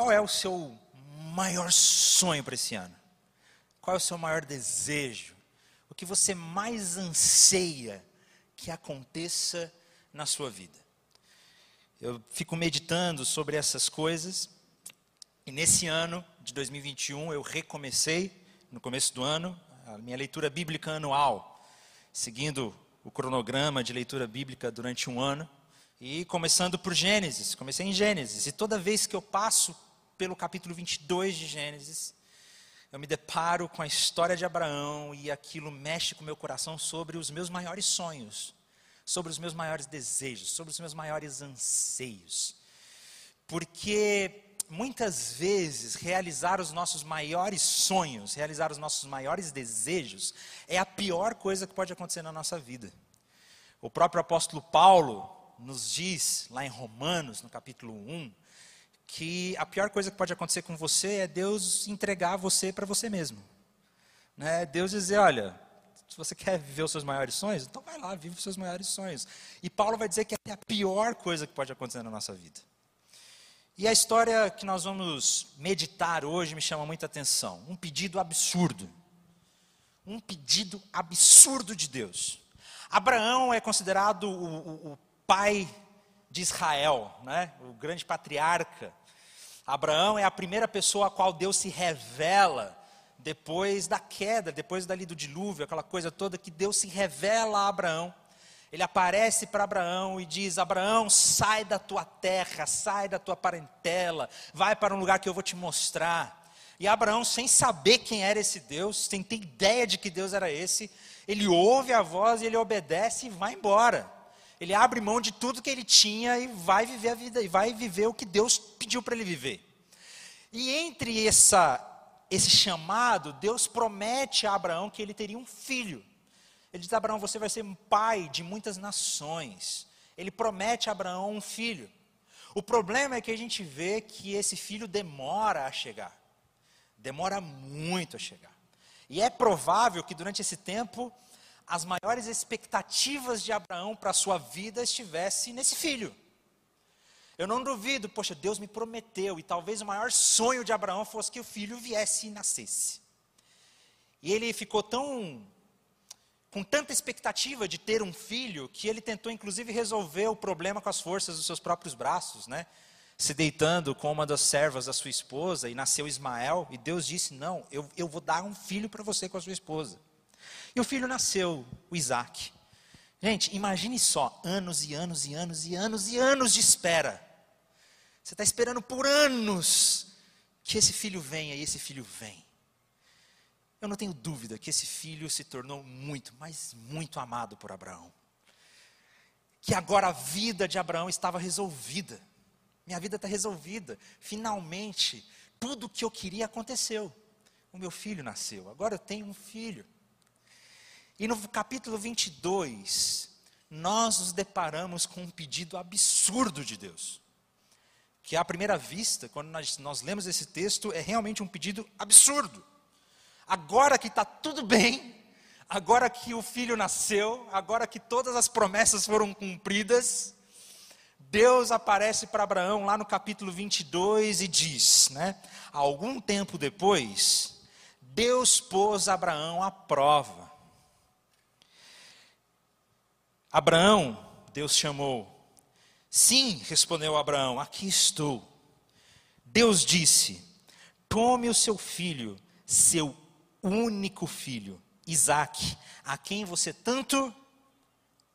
Qual é o seu maior sonho para esse ano? Qual é o seu maior desejo? O que você mais anseia que aconteça na sua vida? Eu fico meditando sobre essas coisas e nesse ano de 2021 eu recomecei, no começo do ano, a minha leitura bíblica anual, seguindo o cronograma de leitura bíblica durante um ano. E começando por Gênesis, comecei em Gênesis, e toda vez que eu passo pelo capítulo 22 de Gênesis, eu me deparo com a história de Abraão e aquilo mexe com o meu coração sobre os meus maiores sonhos, sobre os meus maiores desejos, sobre os meus maiores anseios. Porque muitas vezes realizar os nossos maiores sonhos, realizar os nossos maiores desejos, é a pior coisa que pode acontecer na nossa vida. O próprio apóstolo Paulo nos diz, lá em Romanos, no capítulo 1, que a pior coisa que pode acontecer com você é Deus entregar você para você mesmo. Né? Deus dizer: olha, se você quer viver os seus maiores sonhos, então vai lá, vive os seus maiores sonhos. E Paulo vai dizer que é a pior coisa que pode acontecer na nossa vida. E a história que nós vamos meditar hoje me chama muita atenção. Um pedido absurdo. Um pedido absurdo de Deus. Abraão é considerado o, o, o pai de Israel, né? o grande patriarca. Abraão é a primeira pessoa a qual Deus se revela depois da queda, depois dali do dilúvio, aquela coisa toda que Deus se revela a Abraão ele aparece para Abraão e diz: Abraão, sai da tua terra, sai da tua parentela, vai para um lugar que eu vou te mostrar. E Abraão, sem saber quem era esse Deus, sem ter ideia de que Deus era esse, ele ouve a voz e ele obedece e vai embora. Ele abre mão de tudo que ele tinha e vai viver a vida, e vai viver o que Deus pediu para ele viver. E entre essa, esse chamado, Deus promete a Abraão que ele teria um filho. Ele diz Abraão: Você vai ser um pai de muitas nações. Ele promete a Abraão um filho. O problema é que a gente vê que esse filho demora a chegar. Demora muito a chegar. E é provável que durante esse tempo as maiores expectativas de Abraão para a sua vida estivessem nesse filho. Eu não duvido, poxa, Deus me prometeu, e talvez o maior sonho de Abraão fosse que o filho viesse e nascesse. E ele ficou tão com tanta expectativa de ter um filho que ele tentou inclusive resolver o problema com as forças dos seus próprios braços, né? Se deitando com uma das servas da sua esposa e nasceu Ismael, e Deus disse: Não, eu, eu vou dar um filho para você com a sua esposa. E o filho nasceu, o Isaac. Gente, imagine só, anos e anos e anos e anos e anos de espera. Você está esperando por anos que esse filho venha e esse filho vem. Eu não tenho dúvida que esse filho se tornou muito, mas muito amado por Abraão. Que agora a vida de Abraão estava resolvida. Minha vida está resolvida. Finalmente, tudo o que eu queria aconteceu. O meu filho nasceu. Agora eu tenho um filho. E no capítulo 22, nós nos deparamos com um pedido absurdo de Deus. Que à primeira vista, quando nós, nós lemos esse texto, é realmente um pedido absurdo agora que está tudo bem, agora que o filho nasceu, agora que todas as promessas foram cumpridas, Deus aparece para Abraão lá no capítulo 22 e diz, né? Algum tempo depois, Deus pôs Abraão à prova. Abraão, Deus chamou. Sim, respondeu Abraão, aqui estou. Deus disse: Tome o seu filho, seu único filho, Isaac, a quem você tanto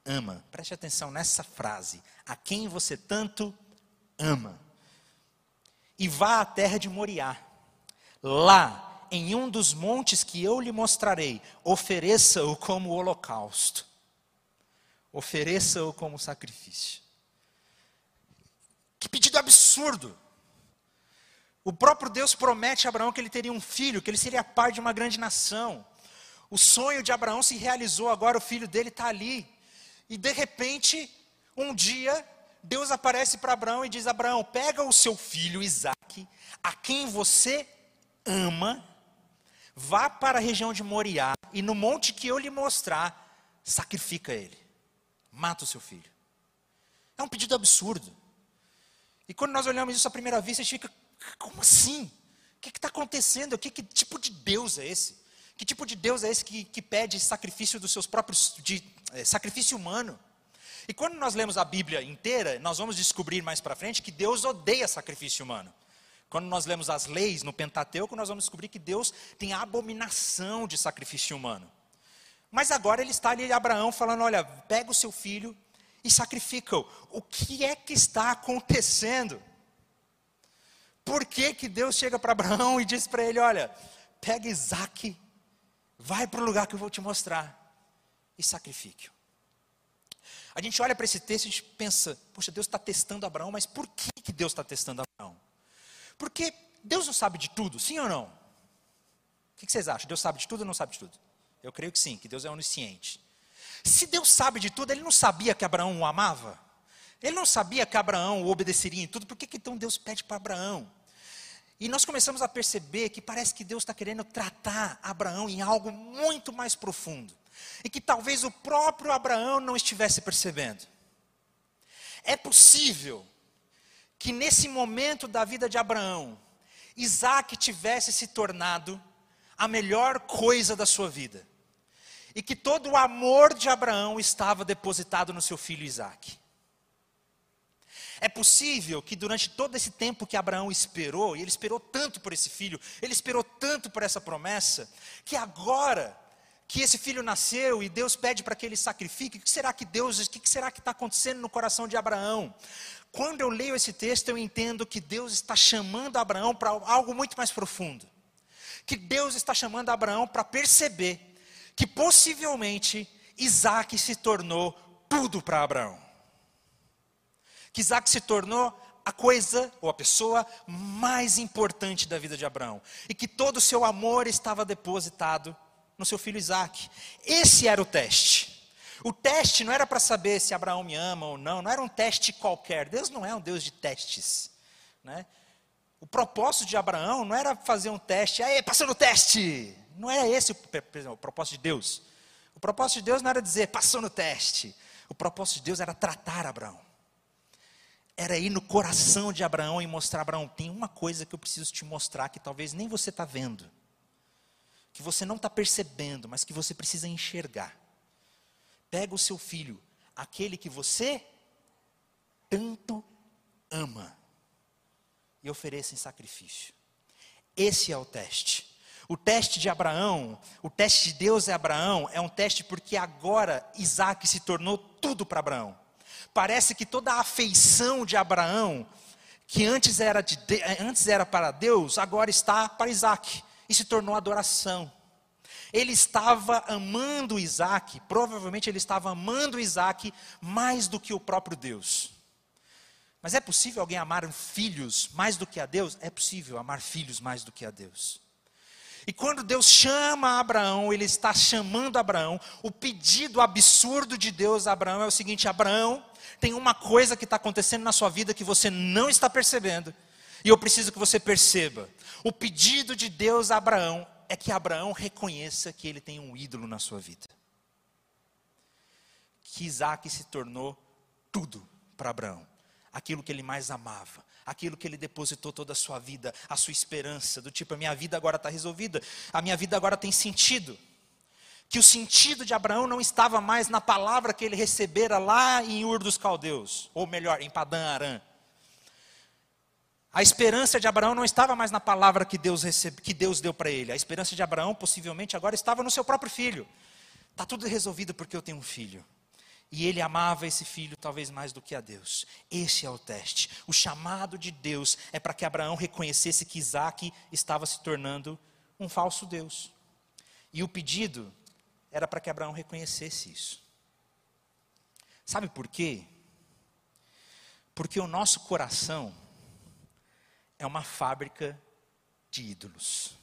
ama. Preste atenção nessa frase. A quem você tanto ama. E vá à terra de Moriá. Lá, em um dos montes que eu lhe mostrarei, ofereça-o como holocausto. Ofereça-o como sacrifício. Que pedido absurdo! O próprio Deus promete a Abraão que ele teria um filho, que ele seria pai de uma grande nação. O sonho de Abraão se realizou, agora o filho dele está ali. E de repente, um dia, Deus aparece para Abraão e diz: Abraão, pega o seu filho Isaque, a quem você ama, vá para a região de Moriá, e no monte que eu lhe mostrar, sacrifica ele. Mata o seu filho. É um pedido absurdo. E quando nós olhamos isso à primeira vista, a gente fica Como assim? O que está acontecendo? Que, que tipo de Deus é esse? Que tipo de Deus é esse que, que pede sacrifício dos seus próprios, de, é, sacrifício humano? E quando nós lemos a Bíblia inteira, nós vamos descobrir mais para frente que Deus odeia sacrifício humano. Quando nós lemos as leis no Pentateuco, nós vamos descobrir que Deus tem abominação de sacrifício humano. Mas agora ele está ali, Abraão, falando: olha, pega o seu filho e sacrifica-o. O que é que está acontecendo? Por que, que Deus chega para Abraão e diz para ele: olha, pega Isaac, vai para o lugar que eu vou te mostrar e sacrifique-o? A gente olha para esse texto e a gente pensa: poxa, Deus está testando Abraão, mas por que, que Deus está testando Abraão? Porque Deus não sabe de tudo, sim ou não? O que vocês acham? Deus sabe de tudo ou não sabe de tudo? Eu creio que sim, que Deus é onisciente. Se Deus sabe de tudo, ele não sabia que Abraão o amava? Ele não sabia que Abraão o obedeceria em tudo, por que, que então Deus pede para Abraão? E nós começamos a perceber que parece que Deus está querendo tratar Abraão em algo muito mais profundo. E que talvez o próprio Abraão não estivesse percebendo. É possível que nesse momento da vida de Abraão, Isaac tivesse se tornado a melhor coisa da sua vida. E que todo o amor de Abraão estava depositado no seu filho Isaac. É possível que durante todo esse tempo que Abraão esperou, e ele esperou tanto por esse filho, ele esperou tanto por essa promessa, que agora que esse filho nasceu e Deus pede para que ele sacrifique, o que será que Deus, o que será que está acontecendo no coração de Abraão? Quando eu leio esse texto, eu entendo que Deus está chamando Abraão para algo muito mais profundo. Que Deus está chamando Abraão para perceber que possivelmente Isaac se tornou tudo para Abraão. Que Isaac se tornou a coisa ou a pessoa mais importante da vida de Abraão. E que todo o seu amor estava depositado no seu filho Isaac. Esse era o teste. O teste não era para saber se Abraão me ama ou não, não era um teste qualquer. Deus não é um Deus de testes. Né? O propósito de Abraão não era fazer um teste, aí, passou no teste. Não era esse o, propósito de Deus. O propósito de Deus não era dizer, passou no teste. O propósito de Deus era tratar Abraão. Era ir no coração de Abraão e mostrar, Abraão, tem uma coisa que eu preciso te mostrar que talvez nem você está vendo. Que você não está percebendo, mas que você precisa enxergar pega o seu filho, aquele que você tanto ama, e ofereça em sacrifício. Esse é o teste. O teste de Abraão, o teste de Deus é Abraão, é um teste porque agora Isaac se tornou tudo para Abraão. Parece que toda a afeição de Abraão, que antes era, de, antes era para Deus, agora está para Isaac. E se tornou adoração. Ele estava amando Isaac, provavelmente ele estava amando Isaac mais do que o próprio Deus. Mas é possível alguém amar filhos mais do que a Deus? É possível amar filhos mais do que a Deus. E quando Deus chama Abraão, ele está chamando Abraão. O pedido absurdo de Deus a Abraão é o seguinte: Abraão, tem uma coisa que está acontecendo na sua vida que você não está percebendo. E eu preciso que você perceba. O pedido de Deus a Abraão é que Abraão reconheça que ele tem um ídolo na sua vida. Que Isaac se tornou tudo para Abraão. Aquilo que ele mais amava, aquilo que ele depositou toda a sua vida, a sua esperança, do tipo, a minha vida agora está resolvida, a minha vida agora tem sentido. Que o sentido de Abraão não estava mais na palavra que ele recebera lá em Ur dos Caldeus, ou melhor, em Padã Arã a esperança de Abraão não estava mais na palavra que Deus, recebe, que Deus deu para ele. A esperança de Abraão, possivelmente, agora estava no seu próprio filho. Está tudo resolvido porque eu tenho um filho. E ele amava esse filho talvez mais do que a Deus. Esse é o teste. O chamado de Deus é para que Abraão reconhecesse que Isaac estava se tornando um falso Deus. E o pedido era para que Abraão reconhecesse isso. Sabe por quê? Porque o nosso coração é uma fábrica de ídolos.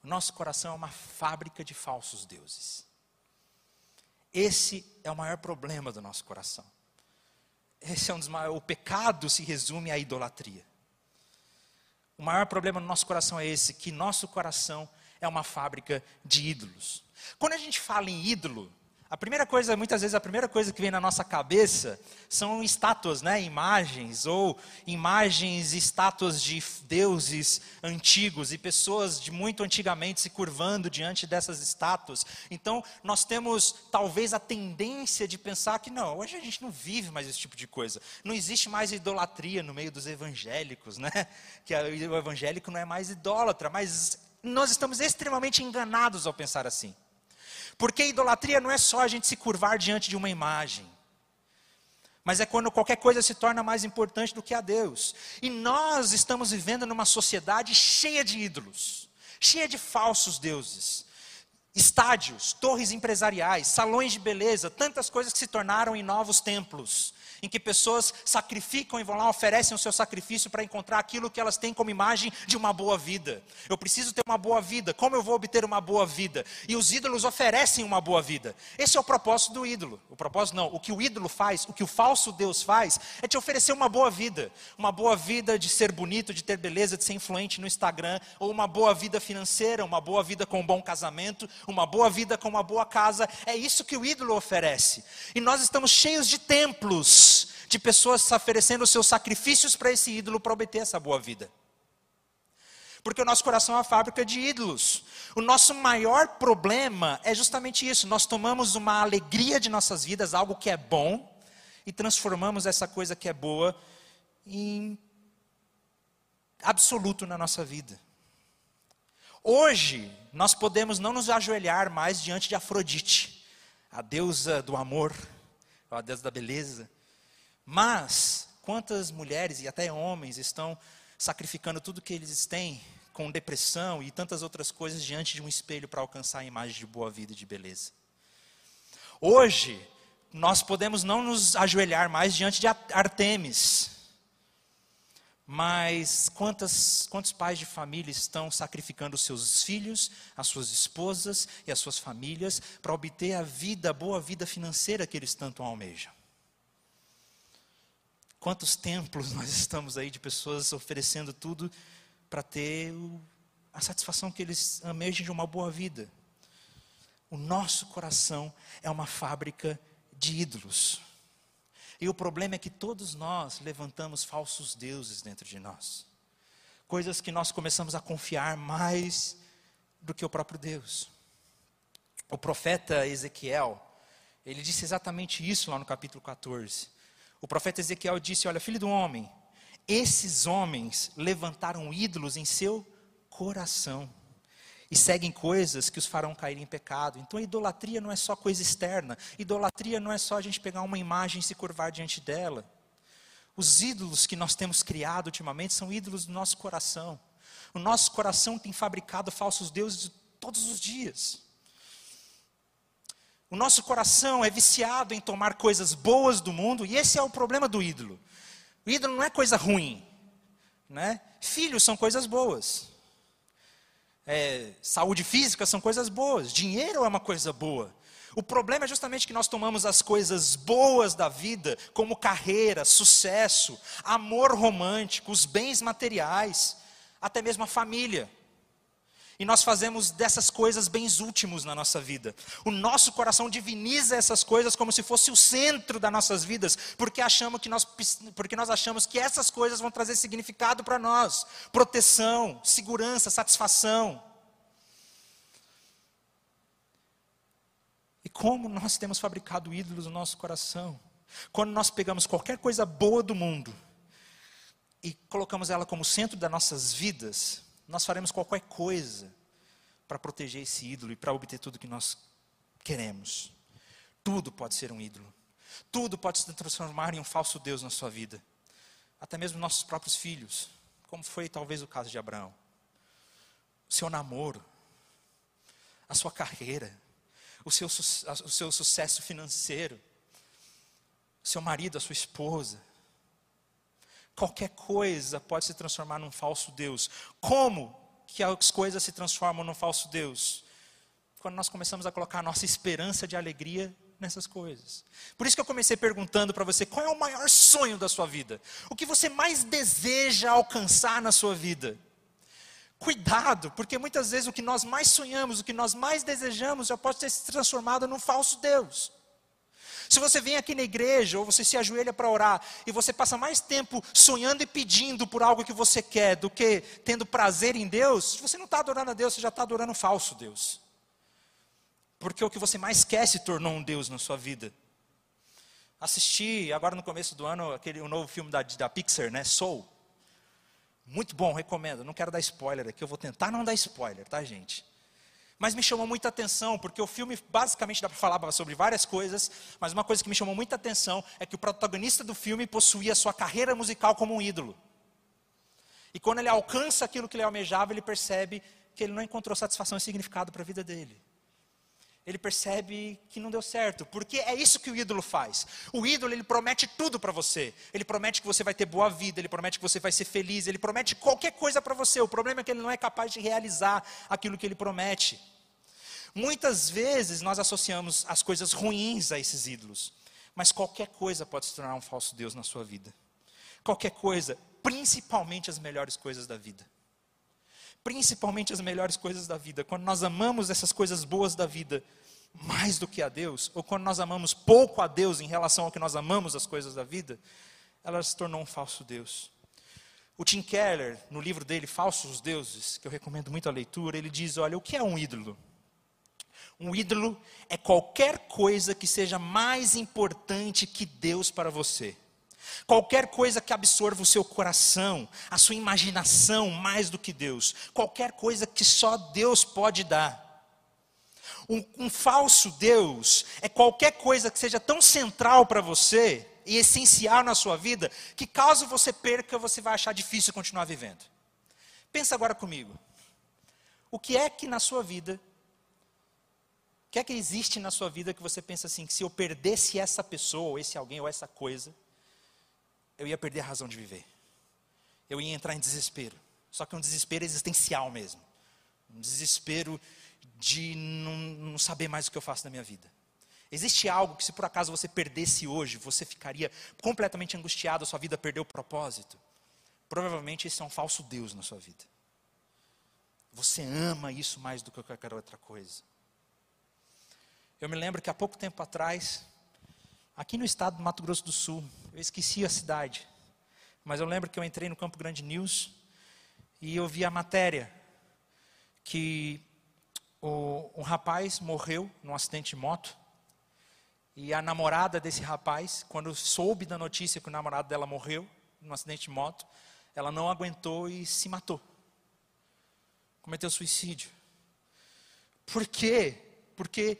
O nosso coração é uma fábrica de falsos deuses. Esse é o maior problema do nosso coração. Esse é um dos maiores, o pecado se resume à idolatria. O maior problema no nosso coração é esse, que nosso coração é uma fábrica de ídolos. Quando a gente fala em ídolo, A primeira coisa, muitas vezes, a primeira coisa que vem na nossa cabeça são estátuas, né? imagens, ou imagens estátuas de deuses antigos e pessoas de muito antigamente se curvando diante dessas estátuas. Então, nós temos talvez a tendência de pensar que não, hoje a gente não vive mais esse tipo de coisa. Não existe mais idolatria no meio dos evangélicos, né? Que o evangélico não é mais idólatra, mas nós estamos extremamente enganados ao pensar assim. Porque idolatria não é só a gente se curvar diante de uma imagem. Mas é quando qualquer coisa se torna mais importante do que a Deus. E nós estamos vivendo numa sociedade cheia de ídolos, cheia de falsos deuses. Estádios, torres empresariais, salões de beleza, tantas coisas que se tornaram em novos templos em que pessoas sacrificam e vão lá, oferecem o seu sacrifício para encontrar aquilo que elas têm como imagem de uma boa vida. Eu preciso ter uma boa vida, como eu vou obter uma boa vida? E os ídolos oferecem uma boa vida. Esse é o propósito do ídolo. O propósito não, o que o ídolo faz, o que o falso Deus faz, é te oferecer uma boa vida. Uma boa vida de ser bonito, de ter beleza, de ser influente no Instagram, ou uma boa vida financeira, uma boa vida com um bom casamento, uma boa vida com uma boa casa. É isso que o ídolo oferece. E nós estamos cheios de templos de pessoas oferecendo seus sacrifícios para esse ídolo para obter essa boa vida. Porque o nosso coração é uma fábrica de ídolos. O nosso maior problema é justamente isso. Nós tomamos uma alegria de nossas vidas, algo que é bom, e transformamos essa coisa que é boa em absoluto na nossa vida. Hoje, nós podemos não nos ajoelhar mais diante de Afrodite, a deusa do amor, a deusa da beleza, mas, quantas mulheres e até homens estão sacrificando tudo que eles têm com depressão e tantas outras coisas diante de um espelho para alcançar a imagem de boa vida e de beleza? Hoje, nós podemos não nos ajoelhar mais diante de Artemis, mas quantas, quantos pais de família estão sacrificando os seus filhos, as suas esposas e as suas famílias para obter a vida, a boa vida financeira que eles tanto almejam? Quantos templos nós estamos aí de pessoas oferecendo tudo para ter a satisfação que eles almejam de uma boa vida? O nosso coração é uma fábrica de ídolos. E o problema é que todos nós levantamos falsos deuses dentro de nós. Coisas que nós começamos a confiar mais do que o próprio Deus. O profeta Ezequiel, ele disse exatamente isso lá no capítulo 14. O profeta Ezequiel disse: Olha, filho do homem, esses homens levantaram ídolos em seu coração e seguem coisas que os farão cair em pecado. Então a idolatria não é só coisa externa, idolatria não é só a gente pegar uma imagem e se curvar diante dela. Os ídolos que nós temos criado ultimamente são ídolos do nosso coração. O nosso coração tem fabricado falsos deuses todos os dias. O nosso coração é viciado em tomar coisas boas do mundo, e esse é o problema do ídolo. O ídolo não é coisa ruim. Né? Filhos são coisas boas. É, saúde física são coisas boas. Dinheiro é uma coisa boa. O problema é justamente que nós tomamos as coisas boas da vida, como carreira, sucesso, amor romântico, os bens materiais, até mesmo a família. E nós fazemos dessas coisas bens últimos na nossa vida. O nosso coração diviniza essas coisas como se fosse o centro das nossas vidas, porque achamos que nós, porque nós achamos que essas coisas vão trazer significado para nós, proteção, segurança, satisfação. E como nós temos fabricado ídolos no nosso coração? Quando nós pegamos qualquer coisa boa do mundo e colocamos ela como centro das nossas vidas, nós faremos qualquer coisa para proteger esse ídolo e para obter tudo que nós queremos. Tudo pode ser um ídolo. Tudo pode se transformar em um falso Deus na sua vida. Até mesmo nossos próprios filhos, como foi talvez o caso de Abraão. O seu namoro, a sua carreira, o seu, o seu sucesso financeiro, o seu marido, a sua esposa, Qualquer coisa pode se transformar num falso Deus. Como que as coisas se transformam num falso Deus? Quando nós começamos a colocar a nossa esperança de alegria nessas coisas. Por isso que eu comecei perguntando para você: qual é o maior sonho da sua vida? O que você mais deseja alcançar na sua vida? Cuidado, porque muitas vezes o que nós mais sonhamos, o que nós mais desejamos, já pode ter se transformado num falso Deus. Se você vem aqui na igreja, ou você se ajoelha para orar, e você passa mais tempo sonhando e pedindo por algo que você quer, do que tendo prazer em Deus, você não está adorando a Deus, você já está adorando um falso Deus. Porque o que você mais quer se tornou um Deus na sua vida. Assisti agora no começo do ano aquele um novo filme da, da Pixar, né? Soul. Muito bom, recomendo. Não quero dar spoiler aqui, eu vou tentar não dar spoiler, tá, gente? Mas me chamou muita atenção, porque o filme basicamente dá para falar sobre várias coisas, mas uma coisa que me chamou muita atenção é que o protagonista do filme possuía sua carreira musical como um ídolo. E quando ele alcança aquilo que ele almejava, ele percebe que ele não encontrou satisfação e significado para a vida dele. Ele percebe que não deu certo, porque é isso que o ídolo faz. O ídolo, ele promete tudo para você. Ele promete que você vai ter boa vida, ele promete que você vai ser feliz, ele promete qualquer coisa para você. O problema é que ele não é capaz de realizar aquilo que ele promete. Muitas vezes nós associamos as coisas ruins a esses ídolos, mas qualquer coisa pode se tornar um falso Deus na sua vida. Qualquer coisa, principalmente as melhores coisas da vida. Principalmente as melhores coisas da vida. Quando nós amamos essas coisas boas da vida mais do que a Deus, ou quando nós amamos pouco a Deus em relação ao que nós amamos as coisas da vida, ela se tornou um falso Deus. O Tim Keller, no livro dele, Falsos Deuses, que eu recomendo muito a leitura, ele diz: olha, o que é um ídolo? Um ídolo é qualquer coisa que seja mais importante que Deus para você. Qualquer coisa que absorva o seu coração, a sua imaginação mais do que Deus. Qualquer coisa que só Deus pode dar. Um, um falso Deus é qualquer coisa que seja tão central para você e essencial na sua vida, que caso você perca, você vai achar difícil continuar vivendo. Pensa agora comigo. O que é que na sua vida o que é que existe na sua vida que você pensa assim, que se eu perdesse essa pessoa, ou esse alguém, ou essa coisa, eu ia perder a razão de viver. Eu ia entrar em desespero. Só que um desespero existencial mesmo. Um desespero de não, não saber mais o que eu faço na minha vida. Existe algo que se por acaso você perdesse hoje, você ficaria completamente angustiado, a sua vida perdeu o propósito. Provavelmente esse é um falso Deus na sua vida. Você ama isso mais do que qualquer outra coisa. Eu me lembro que há pouco tempo atrás, aqui no estado do Mato Grosso do Sul, eu esqueci a cidade, mas eu lembro que eu entrei no Campo Grande News e eu vi a matéria que o, um rapaz morreu num acidente de moto e a namorada desse rapaz, quando soube da notícia que o namorado dela morreu num acidente de moto, ela não aguentou e se matou. Cometeu suicídio. Por quê? Porque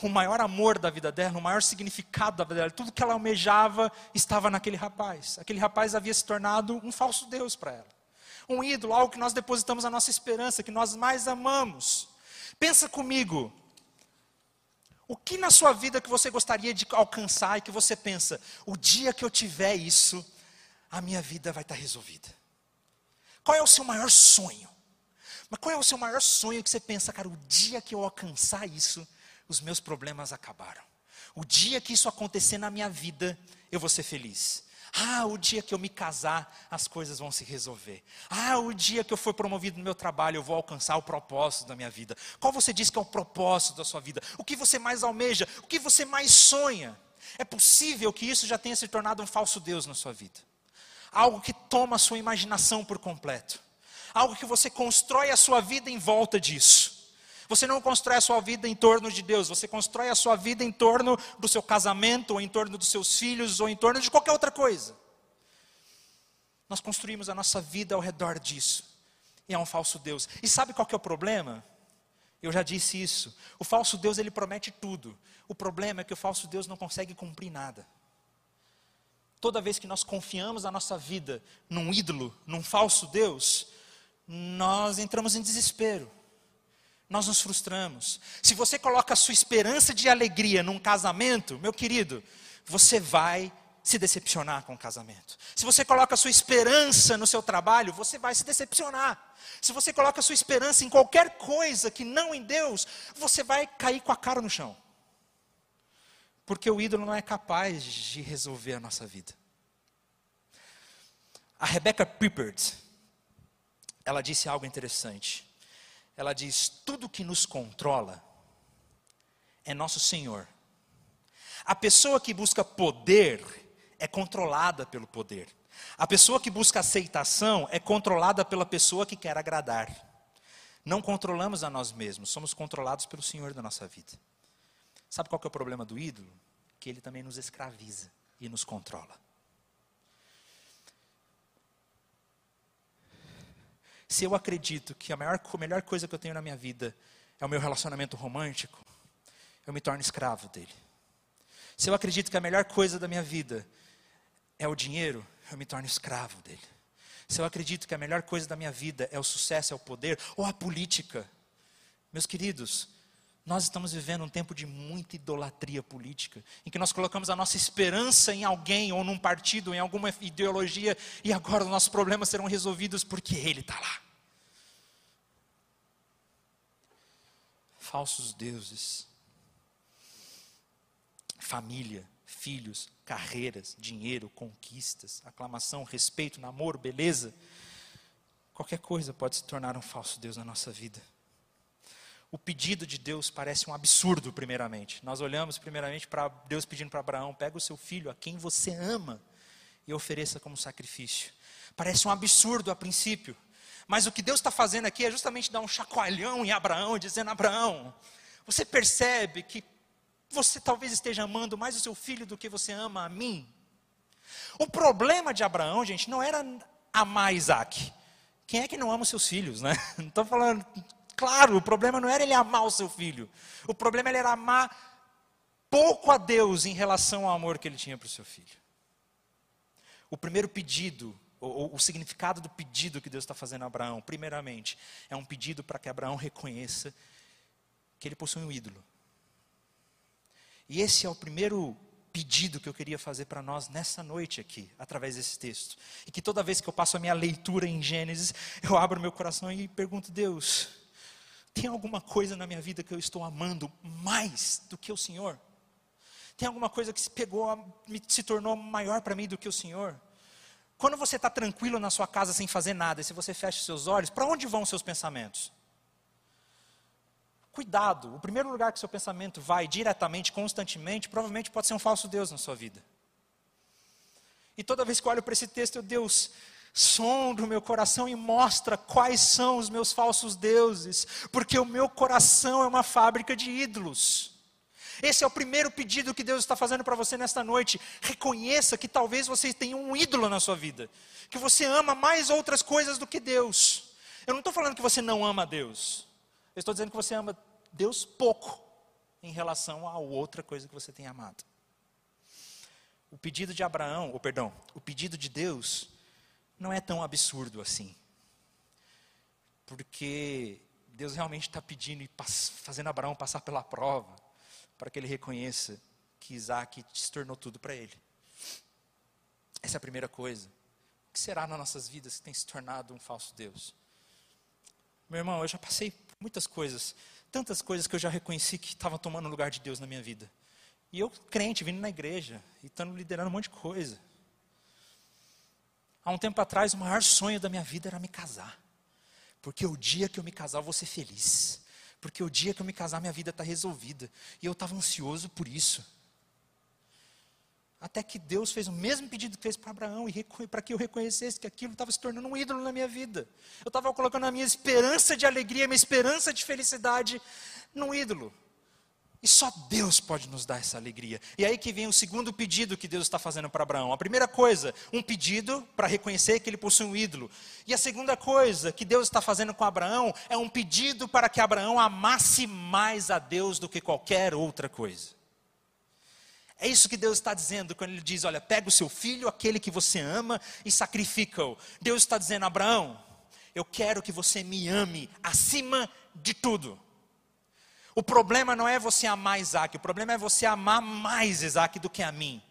com o maior amor da vida dela, o maior significado da vida dela, tudo que ela almejava estava naquele rapaz. Aquele rapaz havia se tornado um falso Deus para ela. Um ídolo, algo que nós depositamos a nossa esperança, que nós mais amamos. Pensa comigo. O que na sua vida que você gostaria de alcançar e que você pensa, o dia que eu tiver isso, a minha vida vai estar resolvida? Qual é o seu maior sonho? Mas qual é o seu maior sonho que você pensa, cara, o dia que eu alcançar isso, os meus problemas acabaram. O dia que isso acontecer na minha vida, eu vou ser feliz. Ah, o dia que eu me casar, as coisas vão se resolver. Ah, o dia que eu for promovido no meu trabalho, eu vou alcançar o propósito da minha vida. Qual você diz que é o propósito da sua vida? O que você mais almeja? O que você mais sonha? É possível que isso já tenha se tornado um falso Deus na sua vida. Algo que toma a sua imaginação por completo. Algo que você constrói a sua vida em volta disso. Você não constrói a sua vida em torno de Deus, você constrói a sua vida em torno do seu casamento, ou em torno dos seus filhos, ou em torno de qualquer outra coisa. Nós construímos a nossa vida ao redor disso. E é um falso Deus. E sabe qual que é o problema? Eu já disse isso. O falso Deus ele promete tudo. O problema é que o falso Deus não consegue cumprir nada. Toda vez que nós confiamos a nossa vida num ídolo, num falso Deus, nós entramos em desespero nós nos frustramos. Se você coloca a sua esperança de alegria num casamento, meu querido, você vai se decepcionar com o casamento. Se você coloca a sua esperança no seu trabalho, você vai se decepcionar. Se você coloca a sua esperança em qualquer coisa que não em Deus, você vai cair com a cara no chão. Porque o ídolo não é capaz de resolver a nossa vida. A Rebecca Pippert, ela disse algo interessante. Ela diz: tudo que nos controla é nosso Senhor. A pessoa que busca poder é controlada pelo poder. A pessoa que busca aceitação é controlada pela pessoa que quer agradar. Não controlamos a nós mesmos, somos controlados pelo Senhor da nossa vida. Sabe qual é o problema do ídolo? Que ele também nos escraviza e nos controla. Se eu acredito que a maior, a melhor coisa que eu tenho na minha vida é o meu relacionamento romântico, eu me torno escravo dele. Se eu acredito que a melhor coisa da minha vida é o dinheiro, eu me torno escravo dele. Se eu acredito que a melhor coisa da minha vida é o sucesso, é o poder, ou a política, meus queridos, nós estamos vivendo um tempo de muita idolatria política, em que nós colocamos a nossa esperança em alguém, ou num partido, em alguma ideologia, e agora os nossos problemas serão resolvidos porque ele está lá. Falsos deuses, família, filhos, carreiras, dinheiro, conquistas, aclamação, respeito, namoro, beleza. Qualquer coisa pode se tornar um falso Deus na nossa vida. O pedido de Deus parece um absurdo, primeiramente. Nós olhamos primeiramente para Deus pedindo para Abraão: pega o seu filho, a quem você ama, e ofereça como sacrifício. Parece um absurdo a princípio. Mas o que Deus está fazendo aqui é justamente dar um chacoalhão em Abraão, dizendo: Abraão, você percebe que você talvez esteja amando mais o seu filho do que você ama a mim. O problema de Abraão, gente, não era amar Isaac. Quem é que não ama os seus filhos, né? Não estou falando. Claro, o problema não era ele amar o seu filho. O problema era amar pouco a Deus em relação ao amor que ele tinha para o seu filho. O primeiro pedido, ou, o significado do pedido que Deus está fazendo a Abraão, primeiramente, é um pedido para que Abraão reconheça que ele possui um ídolo. E esse é o primeiro pedido que eu queria fazer para nós nessa noite aqui, através desse texto. E que toda vez que eu passo a minha leitura em Gênesis, eu abro meu coração e pergunto: Deus, tem alguma coisa na minha vida que eu estou amando mais do que o Senhor? Tem alguma coisa que se pegou, se tornou maior para mim do que o Senhor? Quando você está tranquilo na sua casa sem fazer nada, e se você fecha seus olhos, para onde vão os seus pensamentos? Cuidado, o primeiro lugar que seu pensamento vai diretamente, constantemente, provavelmente pode ser um falso Deus na sua vida. E toda vez que eu olho para esse texto, eu, Deus, sonda o meu coração e mostra quais são os meus falsos deuses, porque o meu coração é uma fábrica de ídolos. Esse é o primeiro pedido que Deus está fazendo para você nesta noite. Reconheça que talvez você tenha um ídolo na sua vida, que você ama mais outras coisas do que Deus. Eu não estou falando que você não ama Deus. Eu estou dizendo que você ama Deus pouco em relação a outra coisa que você tem amado. O pedido de Abraão, ou perdão, o pedido de Deus não é tão absurdo assim. Porque Deus realmente está pedindo e fazendo Abraão passar pela prova, para que ele reconheça que Isaac se tornou tudo para ele. Essa é a primeira coisa. O que será nas nossas vidas que tem se tornado um falso Deus? Meu irmão, eu já passei muitas coisas, tantas coisas que eu já reconheci que estavam tomando o lugar de Deus na minha vida. E eu, crente, vindo na igreja e estando liderando um monte de coisa. Há um tempo atrás, o maior sonho da minha vida era me casar. Porque o dia que eu me casar, eu vou ser feliz. Porque o dia que eu me casar, minha vida está resolvida. E eu estava ansioso por isso. Até que Deus fez o mesmo pedido que fez para Abraão, e para que eu reconhecesse que aquilo estava se tornando um ídolo na minha vida. Eu estava colocando a minha esperança de alegria, a minha esperança de felicidade num ídolo. E só Deus pode nos dar essa alegria. E aí que vem o segundo pedido que Deus está fazendo para Abraão. A primeira coisa, um pedido para reconhecer que ele possui um ídolo. E a segunda coisa que Deus está fazendo com Abraão é um pedido para que Abraão amasse mais a Deus do que qualquer outra coisa. É isso que Deus está dizendo quando Ele diz: Olha, pega o seu filho, aquele que você ama, e sacrifica-o. Deus está dizendo: Abraão, eu quero que você me ame acima de tudo. O problema não é você amar Isaac, o problema é você amar mais Isaac do que a mim.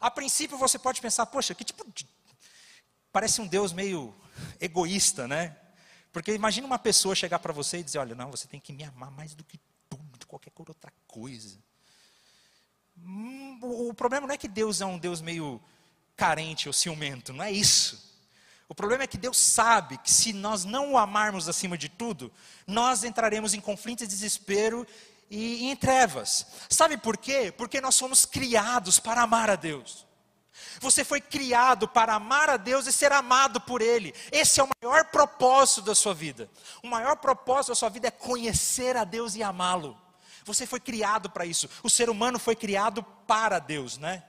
A princípio você pode pensar: Poxa, que tipo de. Parece um Deus meio egoísta, né? Porque imagina uma pessoa chegar para você e dizer: Olha, não, você tem que me amar mais do que tudo, de qualquer outra coisa. Hum, o problema não é que Deus é um Deus meio carente ou ciumento, não é isso. O problema é que Deus sabe que se nós não o amarmos acima de tudo, nós entraremos em conflito e desespero e em trevas. Sabe por quê? Porque nós somos criados para amar a Deus. Você foi criado para amar a Deus e ser amado por Ele. Esse é o maior propósito da sua vida. O maior propósito da sua vida é conhecer a Deus e amá-lo. Você foi criado para isso. O ser humano foi criado para Deus, né?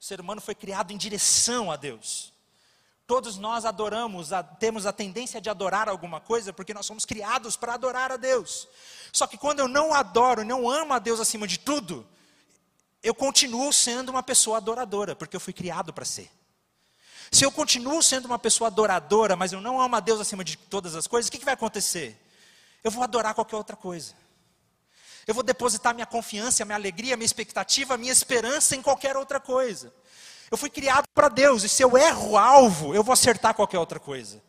O ser humano foi criado em direção a Deus. Todos nós adoramos, temos a tendência de adorar alguma coisa porque nós somos criados para adorar a Deus. Só que quando eu não adoro, não amo a Deus acima de tudo, eu continuo sendo uma pessoa adoradora, porque eu fui criado para ser. Se eu continuo sendo uma pessoa adoradora, mas eu não amo a Deus acima de todas as coisas, o que, que vai acontecer? Eu vou adorar qualquer outra coisa. Eu vou depositar minha confiança, minha alegria, minha expectativa, minha esperança em qualquer outra coisa. Eu fui criado para Deus, e se eu erro o alvo, eu vou acertar qualquer outra coisa.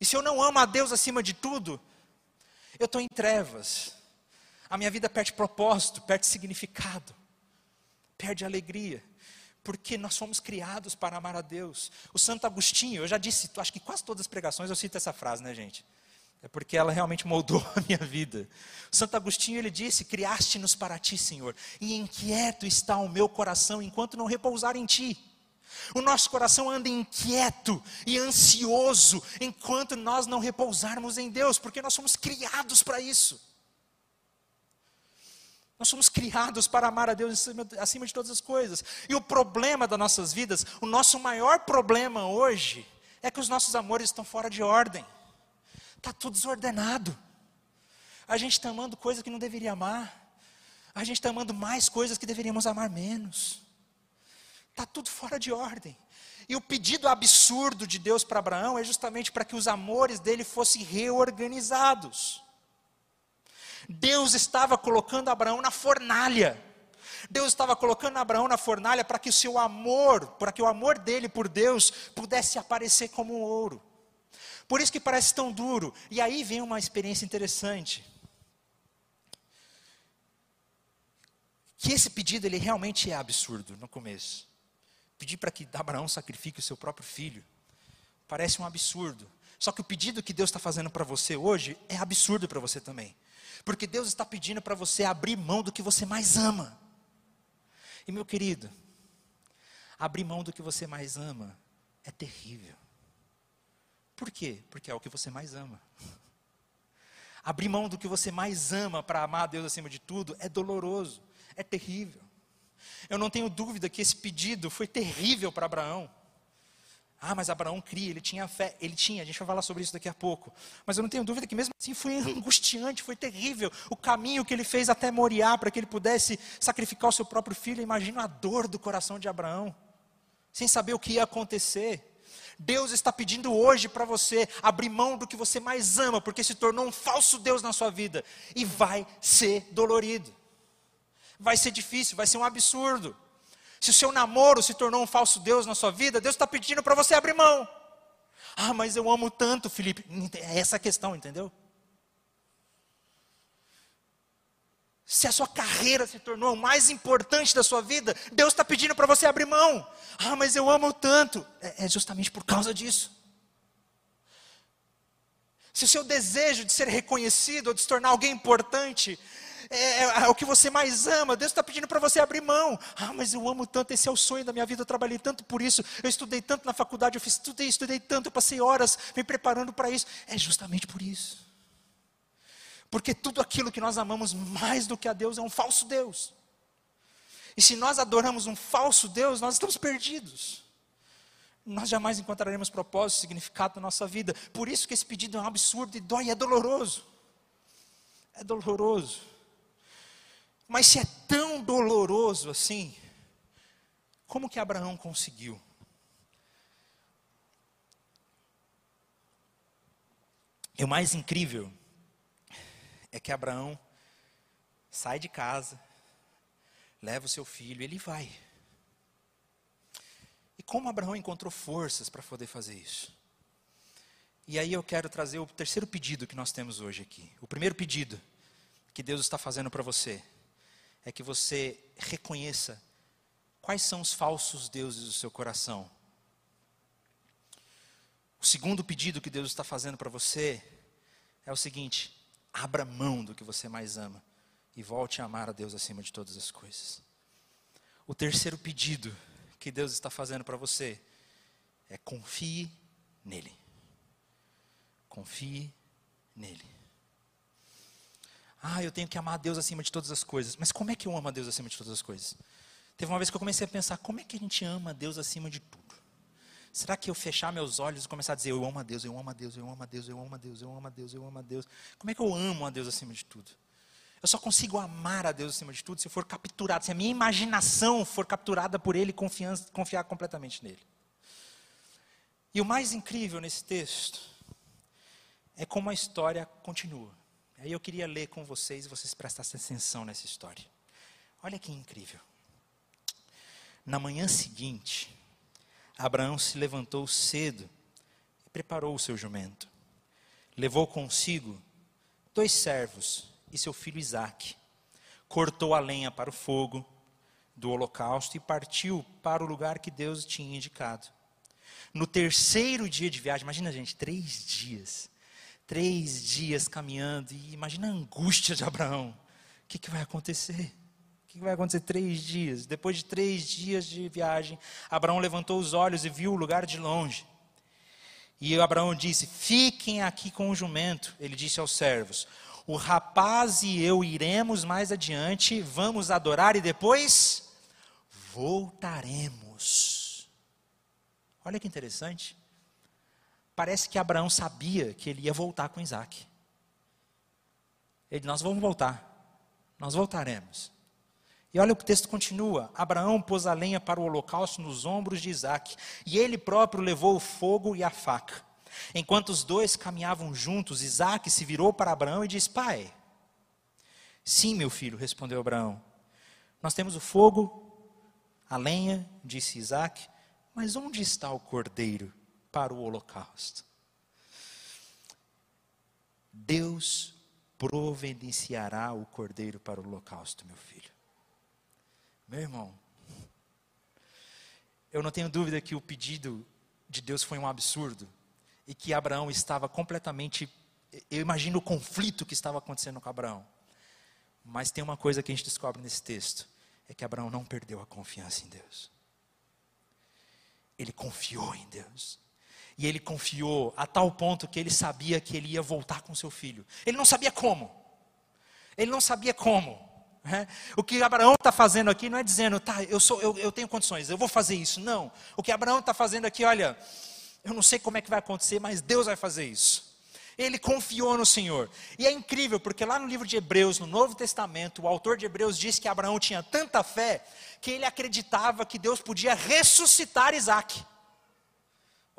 E se eu não amo a Deus acima de tudo, eu estou em trevas. A minha vida perde propósito, perde significado perde alegria. Porque nós fomos criados para amar a Deus. O Santo Agostinho, eu já disse, acho que quase todas as pregações eu cito essa frase, né, gente? É porque ela realmente moldou a minha vida. O Santo Agostinho ele disse: Criaste-nos para ti, Senhor, e inquieto está o meu coração enquanto não repousar em ti. O nosso coração anda inquieto e ansioso enquanto nós não repousarmos em Deus, porque nós somos criados para isso. Nós somos criados para amar a Deus acima de todas as coisas. E o problema das nossas vidas, o nosso maior problema hoje, é que os nossos amores estão fora de ordem. Está tudo desordenado. A gente está amando coisas que não deveria amar. A gente está amando mais coisas que deveríamos amar menos. Está tudo fora de ordem. E o pedido absurdo de Deus para Abraão é justamente para que os amores dele fossem reorganizados. Deus estava colocando Abraão na fornalha. Deus estava colocando Abraão na fornalha para que o seu amor, para que o amor dele por Deus pudesse aparecer como um ouro. Por isso que parece tão duro. E aí vem uma experiência interessante. Que esse pedido ele realmente é absurdo no começo. Pedir para que Abraão sacrifique o seu próprio filho. Parece um absurdo. Só que o pedido que Deus está fazendo para você hoje é absurdo para você também. Porque Deus está pedindo para você abrir mão do que você mais ama. E meu querido, abrir mão do que você mais ama é terrível. Por quê? Porque é o que você mais ama. Abrir mão do que você mais ama para amar a Deus acima de tudo é doloroso, é terrível. Eu não tenho dúvida que esse pedido foi terrível para Abraão. Ah, mas Abraão cria, ele tinha fé. Ele tinha, a gente vai falar sobre isso daqui a pouco. Mas eu não tenho dúvida que mesmo assim foi angustiante, foi terrível. O caminho que ele fez até Moriá para que ele pudesse sacrificar o seu próprio filho. Imagina a dor do coração de Abraão, sem saber o que ia acontecer. Deus está pedindo hoje para você abrir mão do que você mais ama, porque se tornou um falso Deus na sua vida. E vai ser dolorido. Vai ser difícil, vai ser um absurdo. Se o seu namoro se tornou um falso Deus na sua vida, Deus está pedindo para você abrir mão. Ah, mas eu amo tanto, Felipe. É essa a questão, entendeu? Se a sua carreira se tornou o mais importante da sua vida, Deus está pedindo para você abrir mão. Ah, mas eu amo tanto. É, é justamente por causa disso. Se o seu desejo de ser reconhecido ou de se tornar alguém importante é, é, é, o que você mais ama. Deus está pedindo para você abrir mão. Ah, mas eu amo tanto, esse é o sonho da minha vida. Eu trabalhei tanto por isso. Eu estudei tanto na faculdade, eu fiz, estudei, estudei tanto, eu passei horas me preparando para isso. É justamente por isso. Porque tudo aquilo que nós amamos mais do que a Deus é um falso Deus. E se nós adoramos um falso Deus, nós estamos perdidos. Nós jamais encontraremos propósito, significado na nossa vida. Por isso que esse pedido é um absurdo e dói, é doloroso. É doloroso. Mas se é tão doloroso assim, como que Abraão conseguiu? E o mais incrível é que Abraão sai de casa, leva o seu filho, ele vai. E como Abraão encontrou forças para poder fazer isso? E aí eu quero trazer o terceiro pedido que nós temos hoje aqui. O primeiro pedido que Deus está fazendo para você é que você reconheça quais são os falsos deuses do seu coração. O segundo pedido que Deus está fazendo para você é o seguinte: abra mão do que você mais ama e volte a amar a Deus acima de todas as coisas. O terceiro pedido que Deus está fazendo para você é confie nele. Confie nele. Ah, eu tenho que amar a Deus acima de todas as coisas. Mas como é que eu amo a Deus acima de todas as coisas? Teve uma vez que eu comecei a pensar, como é que a gente ama a Deus acima de tudo? Será que eu fechar meus olhos e começar a dizer, eu amo a Deus, eu amo a Deus, eu amo a Deus, eu amo a Deus, eu amo a Deus, eu amo a Deus? Como é que eu amo a Deus acima de tudo? Eu só consigo amar a Deus acima de tudo se for capturado, se a minha imaginação for capturada por Ele e confiar completamente nele. E o mais incrível nesse texto é como a história continua. Aí eu queria ler com vocês e vocês prestassem atenção nessa história. Olha que incrível. Na manhã seguinte, Abraão se levantou cedo e preparou o seu jumento. Levou consigo dois servos e seu filho Isaque. Cortou a lenha para o fogo do holocausto e partiu para o lugar que Deus tinha indicado. No terceiro dia de viagem, imagina gente, três dias. Três dias caminhando, e imagina a angústia de Abraão. O que, que vai acontecer? O que, vai acontecer três dias? Depois de três dias de viagem, Abraão levantou os olhos e viu o lugar de longe. E Abraão disse: Fiquem aqui com o jumento. Ele disse aos servos: O rapaz e eu iremos mais adiante, vamos adorar e depois voltaremos. Olha que interessante. Parece que Abraão sabia que ele ia voltar com Isaac. Ele, nós vamos voltar. Nós voltaremos. E olha o que o texto continua: Abraão pôs a lenha para o holocausto nos ombros de Isaac, e ele próprio levou o fogo e a faca. Enquanto os dois caminhavam juntos, Isaac se virou para Abraão e disse: Pai, sim, meu filho, respondeu Abraão. Nós temos o fogo, a lenha, disse Isaac, mas onde está o cordeiro para o holocausto? Deus providenciará o cordeiro para o holocausto, meu filho. Meu irmão, eu não tenho dúvida que o pedido de Deus foi um absurdo e que Abraão estava completamente. Eu imagino o conflito que estava acontecendo com Abraão. Mas tem uma coisa que a gente descobre nesse texto: é que Abraão não perdeu a confiança em Deus. Ele confiou em Deus. E ele confiou a tal ponto que ele sabia que ele ia voltar com seu filho. Ele não sabia como. Ele não sabia como. Né? O que Abraão está fazendo aqui não é dizendo, tá, eu, sou, eu, eu tenho condições, eu vou fazer isso. Não. O que Abraão está fazendo aqui, olha, eu não sei como é que vai acontecer, mas Deus vai fazer isso. Ele confiou no Senhor. E é incrível, porque lá no livro de Hebreus, no Novo Testamento, o autor de Hebreus diz que Abraão tinha tanta fé que ele acreditava que Deus podia ressuscitar Isaac.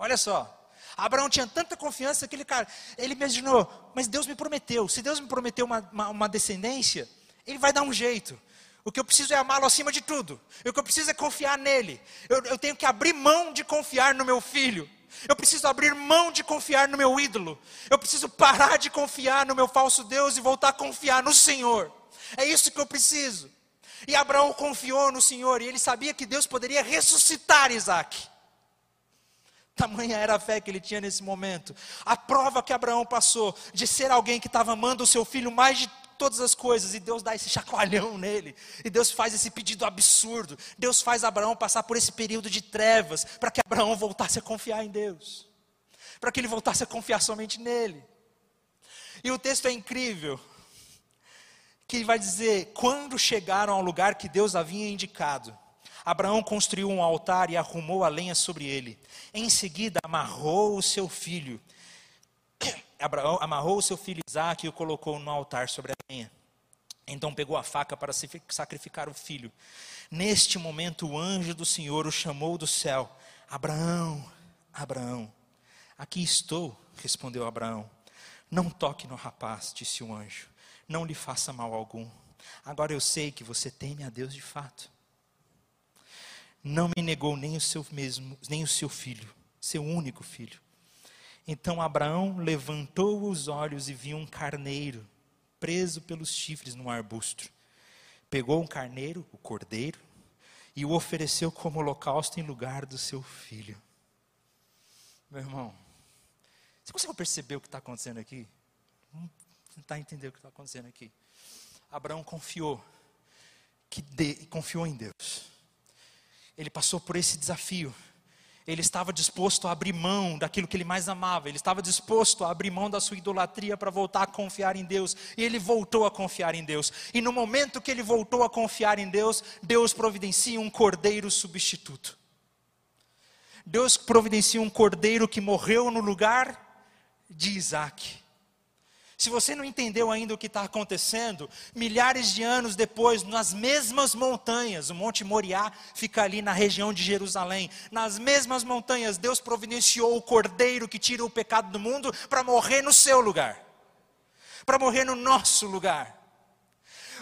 Olha só. Abraão tinha tanta confiança que ele, cara, ele imaginou, mas Deus me prometeu. Se Deus me prometeu uma, uma, uma descendência, Ele vai dar um jeito. O que eu preciso é amá-lo acima de tudo. O que eu preciso é confiar nele. Eu, eu tenho que abrir mão de confiar no meu filho. Eu preciso abrir mão de confiar no meu ídolo. Eu preciso parar de confiar no meu falso Deus e voltar a confiar no Senhor. É isso que eu preciso. E Abraão confiou no Senhor e ele sabia que Deus poderia ressuscitar Isaac. Tamanha era a fé que ele tinha nesse momento. A prova que Abraão passou de ser alguém que estava amando o seu filho mais de todas as coisas, e Deus dá esse chacoalhão nele, e Deus faz esse pedido absurdo. Deus faz Abraão passar por esse período de trevas, para que Abraão voltasse a confiar em Deus, para que ele voltasse a confiar somente nele. E o texto é incrível, que vai dizer: quando chegaram ao lugar que Deus havia indicado, Abraão construiu um altar e arrumou a lenha sobre ele. Em seguida, amarrou o seu filho Abraão amarrou o seu filho Isaac e o colocou no altar sobre a lenha. Então pegou a faca para sacrificar o filho. Neste momento, o anjo do Senhor o chamou do céu: Abraão, Abraão. Aqui estou, respondeu Abraão. Não toque no rapaz, disse o anjo. Não lhe faça mal algum. Agora eu sei que você teme a Deus de fato. Não me negou nem o seu mesmo, nem o seu filho, seu único filho. Então Abraão levantou os olhos e viu um carneiro preso pelos chifres num arbusto. Pegou um carneiro, o cordeiro, e o ofereceu como holocausto em lugar do seu filho. Meu irmão, Você consegue perceber o que está acontecendo aqui? Vamos tentar entender o que está acontecendo aqui. Abraão confiou, que de, confiou em Deus. Ele passou por esse desafio ele estava disposto a abrir mão daquilo que ele mais amava, ele estava disposto a abrir mão da sua idolatria para voltar a confiar em Deus, e ele voltou a confiar em Deus. E no momento que ele voltou a confiar em Deus, Deus providencia um cordeiro substituto. Deus providencia um cordeiro que morreu no lugar de Isaac. Se você não entendeu ainda o que está acontecendo, milhares de anos depois, nas mesmas montanhas, o Monte Moriá fica ali na região de Jerusalém, nas mesmas montanhas, Deus providenciou o cordeiro que tira o pecado do mundo para morrer no seu lugar, para morrer no nosso lugar.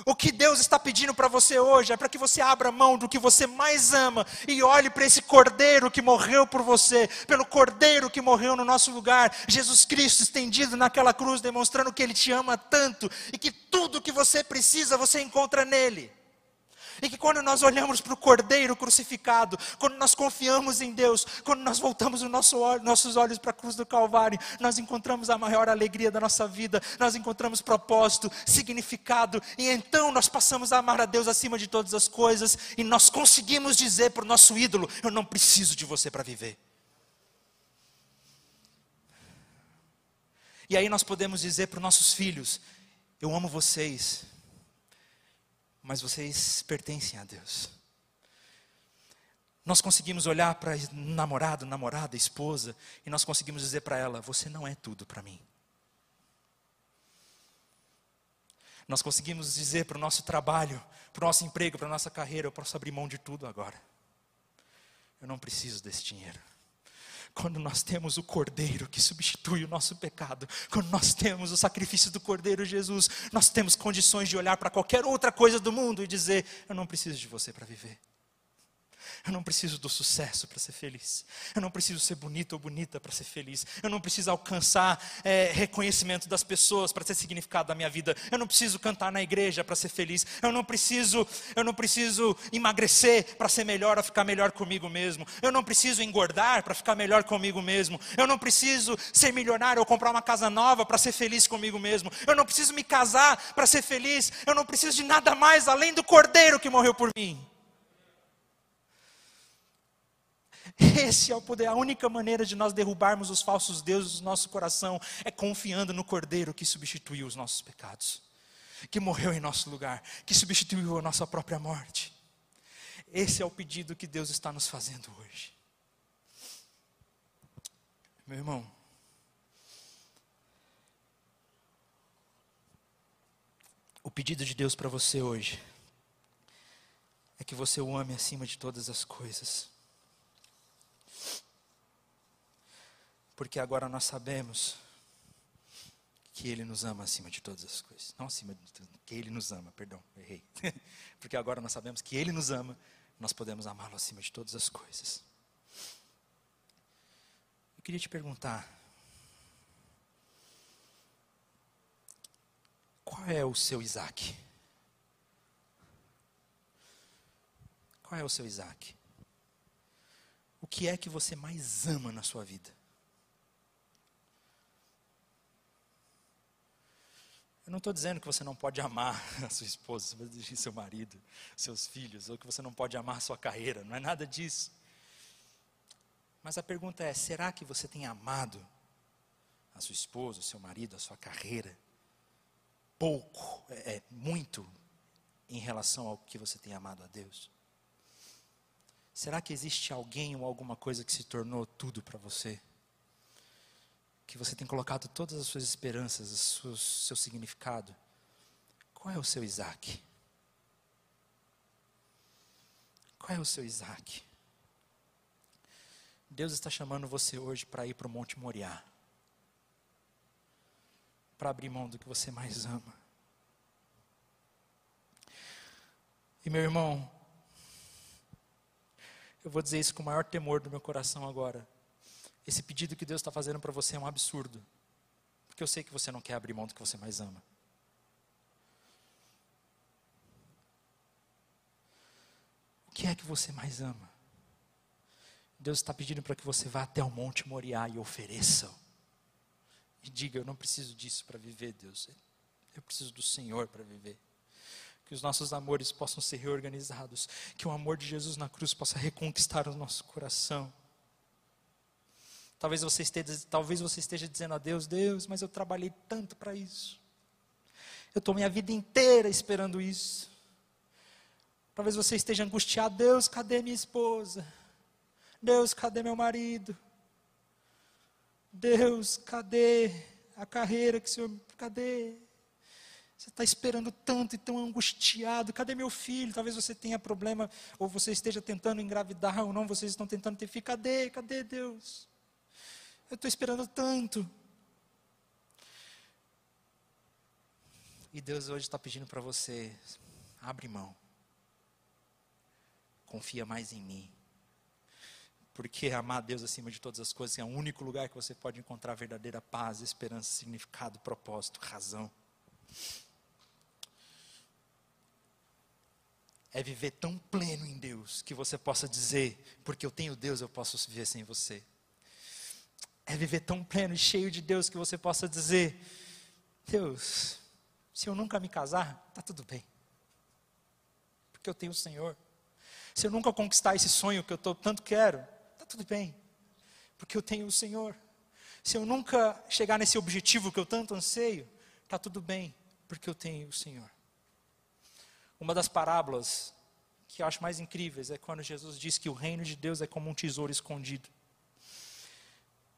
O que Deus está pedindo para você hoje é para que você abra mão do que você mais ama e olhe para esse cordeiro que morreu por você, pelo cordeiro que morreu no nosso lugar, Jesus Cristo estendido naquela cruz, demonstrando que Ele te ama tanto e que tudo que você precisa você encontra nele. E que quando nós olhamos para o Cordeiro crucificado, quando nós confiamos em Deus, quando nós voltamos os nosso, nossos olhos para a cruz do Calvário, nós encontramos a maior alegria da nossa vida, nós encontramos propósito, significado, e então nós passamos a amar a Deus acima de todas as coisas, e nós conseguimos dizer para o nosso ídolo: Eu não preciso de você para viver. E aí nós podemos dizer para os nossos filhos: Eu amo vocês mas vocês pertencem a Deus. Nós conseguimos olhar para namorado, namorada, esposa, e nós conseguimos dizer para ela: Você não é tudo para mim. Nós conseguimos dizer para o nosso trabalho, para o nosso emprego, para a nossa carreira: Eu posso abrir mão de tudo agora. Eu não preciso desse dinheiro quando nós temos o Cordeiro que substitui o nosso pecado, quando nós temos o sacrifício do Cordeiro Jesus, nós temos condições de olhar para qualquer outra coisa do mundo e dizer: Eu não preciso de você para viver. Eu não preciso do sucesso para ser feliz. Eu não preciso ser bonito ou bonita para ser feliz. Eu não preciso alcançar é, reconhecimento das pessoas para ser significado da minha vida. Eu não preciso cantar na igreja para ser feliz. Eu não preciso, eu não preciso emagrecer para ser melhor ou ficar melhor comigo mesmo. Eu não preciso engordar para ficar melhor comigo mesmo. Eu não preciso ser milionário ou comprar uma casa nova para ser feliz comigo mesmo. Eu não preciso me casar para ser feliz. Eu não preciso de nada mais além do Cordeiro que morreu por mim. Esse é o poder, a única maneira de nós derrubarmos os falsos deuses do nosso coração é confiando no Cordeiro que substituiu os nossos pecados, que morreu em nosso lugar, que substituiu a nossa própria morte. Esse é o pedido que Deus está nos fazendo hoje. Meu irmão, o pedido de Deus para você hoje é que você o ame acima de todas as coisas. Porque agora nós sabemos que Ele nos ama acima de todas as coisas. Não acima de tudo, que Ele nos ama, perdão, errei. porque agora nós sabemos que Ele nos ama, nós podemos amá-lo acima de todas as coisas. Eu queria te perguntar: qual é o seu Isaac? Qual é o seu Isaac? O que é que você mais ama na sua vida? Eu não estou dizendo que você não pode amar a sua esposa, seu marido, seus filhos, ou que você não pode amar a sua carreira, não é nada disso. Mas a pergunta é: será que você tem amado a sua esposa, o seu marido, a sua carreira? Pouco, é, é muito, em relação ao que você tem amado a Deus? Será que existe alguém ou alguma coisa que se tornou tudo para você? Que você tem colocado todas as suas esperanças, o seu significado, qual é o seu Isaac? Qual é o seu Isaac? Deus está chamando você hoje para ir para o Monte Moriá, para abrir mão do que você mais ama. E meu irmão, eu vou dizer isso com o maior temor do meu coração agora. Esse pedido que Deus está fazendo para você é um absurdo. Porque eu sei que você não quer abrir mão do que você mais ama. O que é que você mais ama? Deus está pedindo para que você vá até o Monte Moriá e ofereça. E diga: Eu não preciso disso para viver, Deus. Eu preciso do Senhor para viver. Que os nossos amores possam ser reorganizados. Que o amor de Jesus na cruz possa reconquistar o nosso coração. Talvez você esteja, talvez você esteja dizendo a Deus: Deus, mas eu trabalhei tanto para isso. Eu estou minha vida inteira esperando isso. Talvez você esteja angustiado: Deus, cadê minha esposa? Deus, cadê meu marido? Deus, cadê a carreira que o Senhor. Cadê? Você está esperando tanto e tão angustiado. Cadê meu filho? Talvez você tenha problema, ou você esteja tentando engravidar, ou não, vocês estão tentando ter filho. Cadê? Cadê Deus? Eu estou esperando tanto. E Deus hoje está pedindo para você: abre mão. Confia mais em mim. Porque amar Deus acima de todas as coisas é o único lugar que você pode encontrar verdadeira paz, esperança, significado, propósito, razão. É viver tão pleno em Deus que você possa dizer, porque eu tenho Deus, eu posso viver sem você. É viver tão pleno e cheio de Deus que você possa dizer: Deus, se eu nunca me casar, está tudo bem, porque eu tenho o Senhor. Se eu nunca conquistar esse sonho que eu tô, tanto quero, tudo bem, porque eu tenho o Senhor. Se eu nunca chegar nesse objetivo que eu tanto anseio, está tudo bem, porque eu tenho o Senhor. Uma das parábolas que eu acho mais incríveis é quando Jesus diz que o reino de Deus é como um tesouro escondido.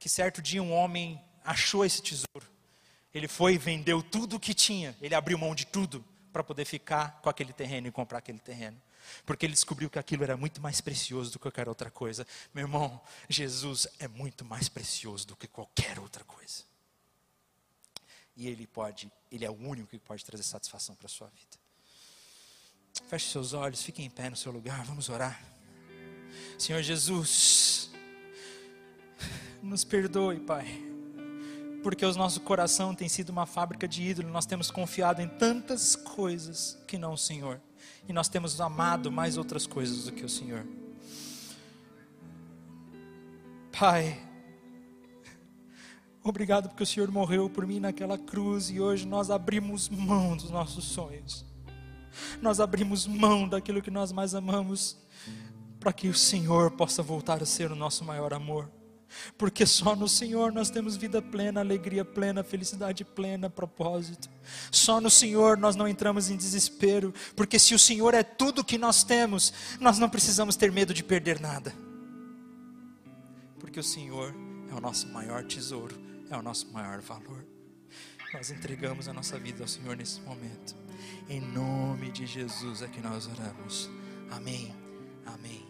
Que certo dia um homem achou esse tesouro. Ele foi e vendeu tudo o que tinha. Ele abriu mão de tudo para poder ficar com aquele terreno e comprar aquele terreno porque ele descobriu que aquilo era muito mais precioso do que qualquer outra coisa. Meu irmão, Jesus é muito mais precioso do que qualquer outra coisa. E ele pode, ele é o único que pode trazer satisfação para a sua vida. Feche seus olhos, fique em pé no seu lugar, vamos orar. Senhor Jesus, nos perdoe, Pai, porque o nosso coração tem sido uma fábrica de ídolo, nós temos confiado em tantas coisas que não o Senhor e nós temos amado mais outras coisas do que o Senhor. Pai, obrigado porque o Senhor morreu por mim naquela cruz e hoje nós abrimos mão dos nossos sonhos. Nós abrimos mão daquilo que nós mais amamos para que o Senhor possa voltar a ser o nosso maior amor porque só no Senhor nós temos vida plena, alegria plena, felicidade plena, propósito. Só no Senhor nós não entramos em desespero, porque se o Senhor é tudo que nós temos, nós não precisamos ter medo de perder nada. Porque o Senhor é o nosso maior tesouro, é o nosso maior valor. Nós entregamos a nossa vida ao Senhor nesse momento. Em nome de Jesus é que nós oramos. Amém. Amém.